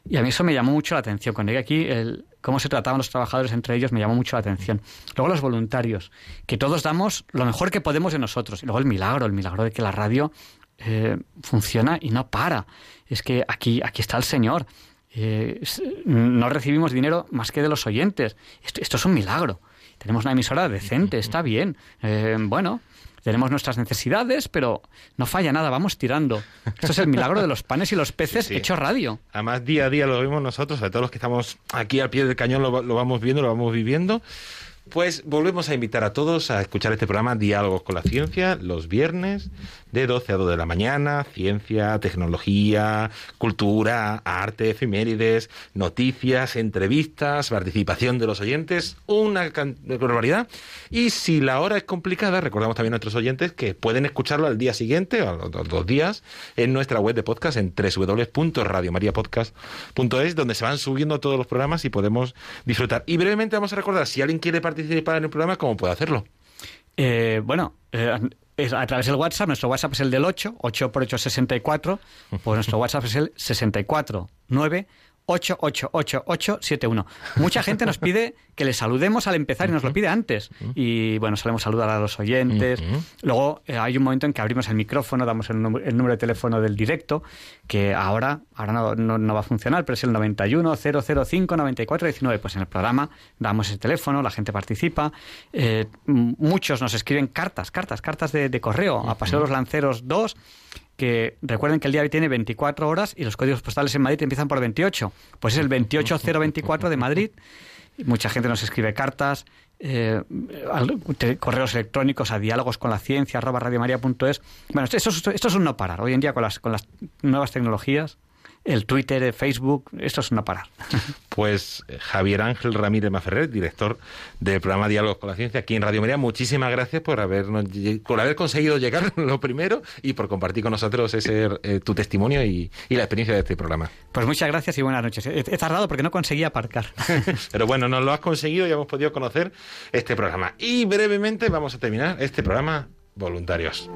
Y a mí eso me llamó mucho la atención. Cuando llegué aquí, el, cómo se trataban los trabajadores entre ellos me llamó mucho la atención. Luego los voluntarios, que todos damos lo mejor que podemos de nosotros. Y luego el milagro, el milagro de que la radio eh, funciona y no para. Es que aquí, aquí está el Señor. Eh, no recibimos dinero más que de los oyentes. Esto, esto, es un milagro. Tenemos una emisora decente, está bien. Eh, bueno, tenemos nuestras necesidades, pero no falla nada, vamos tirando. Esto es el milagro de los panes y los peces sí, sí. hecho radio. Además, día a día lo vemos nosotros, a todos los que estamos aquí al pie del cañón lo, lo vamos viendo, lo vamos viviendo. Pues volvemos a invitar a todos a escuchar este programa Diálogos con la Ciencia los viernes de 12 a 2 de la mañana. Ciencia, tecnología, cultura, arte, efemérides, noticias, entrevistas, participación de los oyentes, una barbaridad. Y si la hora es complicada, recordamos también a nuestros oyentes que pueden escucharlo al día siguiente o a los dos días en nuestra web de podcast en www.radiomariapodcast.es donde se van subiendo todos los programas y podemos disfrutar. Y brevemente vamos a recordar, si alguien quiere participar en el programa, ¿cómo puede hacerlo? Eh, bueno, eh, es a través del WhatsApp. Nuestro WhatsApp es el del 8, 8 por 8, 64. Pues nuestro WhatsApp es el 64 9 888871. Mucha gente nos pide que le saludemos al empezar y nos lo pide antes. Y bueno, solemos saludar a los oyentes. Luego eh, hay un momento en que abrimos el micrófono, damos el, el, número de teléfono del directo, que ahora, ahora no, no, no, va a funcionar, pero es el 91 005 94 19. Pues en el programa damos el teléfono, la gente participa. Eh, muchos nos escriben cartas, cartas, cartas de, de correo a Paseo de los Lanceros 2 que recuerden que el día de hoy tiene 24 horas y los códigos postales en Madrid empiezan por 28. Pues es el 28024 de Madrid. Mucha gente nos escribe cartas, eh, correos electrónicos a diálogos con la ciencia, arroba radiomaria.es. Bueno, esto, esto, esto, es un no parar. Hoy en día con las, con las nuevas tecnologías el Twitter, el Facebook, esto es una parar. Pues Javier Ángel Ramírez Maferrer, director del programa Diálogos con la Ciencia aquí en Radio María, muchísimas gracias por habernos por haber conseguido llegar lo primero y por compartir con nosotros ese eh, tu testimonio y, y, la experiencia de este programa. Pues muchas gracias y buenas noches. He, he tardado porque no conseguía aparcar. Pero bueno, nos lo has conseguido y hemos podido conocer este programa. Y brevemente vamos a terminar este programa Voluntarios.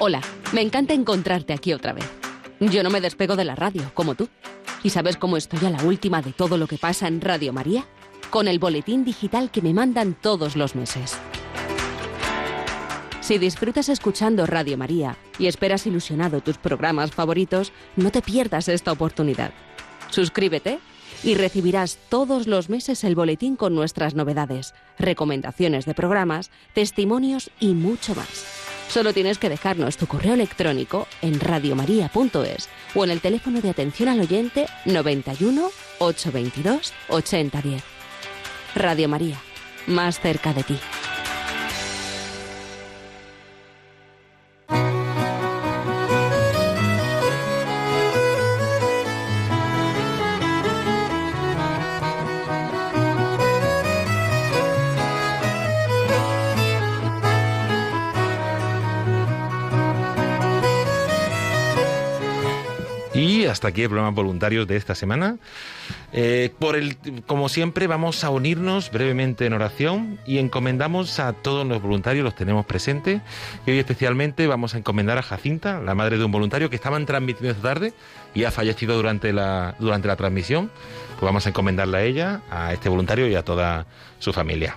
Hola, me encanta encontrarte aquí otra vez. Yo no me despego de la radio, como tú. ¿Y sabes cómo estoy a la última de todo lo que pasa en Radio María? Con el boletín digital que me mandan todos los meses. Si disfrutas escuchando Radio María y esperas ilusionado tus programas favoritos, no te pierdas esta oportunidad. Suscríbete y recibirás todos los meses el boletín con nuestras novedades, recomendaciones de programas, testimonios y mucho más. Solo tienes que dejarnos tu correo electrónico en radiomaria.es o en el teléfono de atención al oyente 91 822 8010. Radio María, más cerca de ti. Hasta aquí el programa voluntarios de esta semana. Eh, por el, como siempre, vamos a unirnos brevemente en oración y encomendamos a todos los voluntarios, los tenemos presentes. Y hoy especialmente vamos a encomendar a Jacinta, la madre de un voluntario que estaban transmitiendo esta tarde y ha fallecido durante la, durante la transmisión. Pues vamos a encomendarla a ella, a este voluntario y a toda su familia.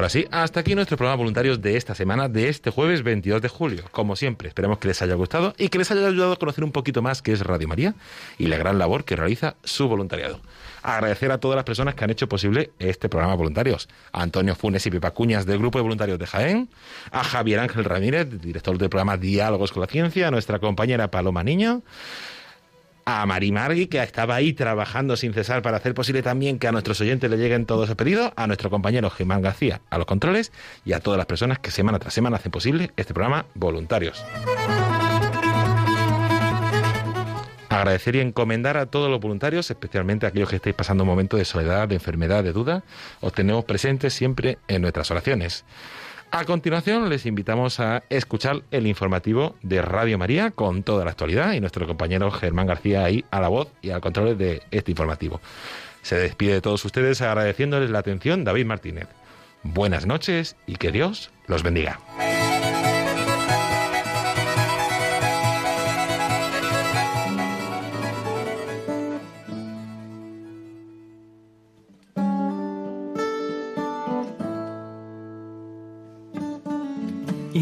Ahora sí, hasta aquí nuestro programa voluntarios de esta semana, de este jueves 22 de julio. Como siempre, esperemos que les haya gustado y que les haya ayudado a conocer un poquito más qué es Radio María y la gran labor que realiza su voluntariado. Agradecer a todas las personas que han hecho posible este programa voluntarios. Antonio Funes y Pepa Cuñas del Grupo de Voluntarios de Jaén, a Javier Ángel Ramírez, director del programa Diálogos con la Ciencia, a nuestra compañera Paloma Niño, a Mari Margui, que estaba ahí trabajando sin cesar para hacer posible también que a nuestros oyentes le lleguen todos los pedidos, a nuestro compañero Germán García a los controles y a todas las personas que semana tras semana hacen posible este programa voluntarios. Agradecer y encomendar a todos los voluntarios, especialmente a aquellos que estáis pasando un momento de soledad, de enfermedad, de duda, os tenemos presentes siempre en nuestras oraciones. A continuación, les invitamos a escuchar el informativo de Radio María con toda la actualidad y nuestro compañero Germán García ahí a la voz y al control de este informativo. Se despide de todos ustedes agradeciéndoles la atención David Martínez. Buenas noches y que Dios los bendiga.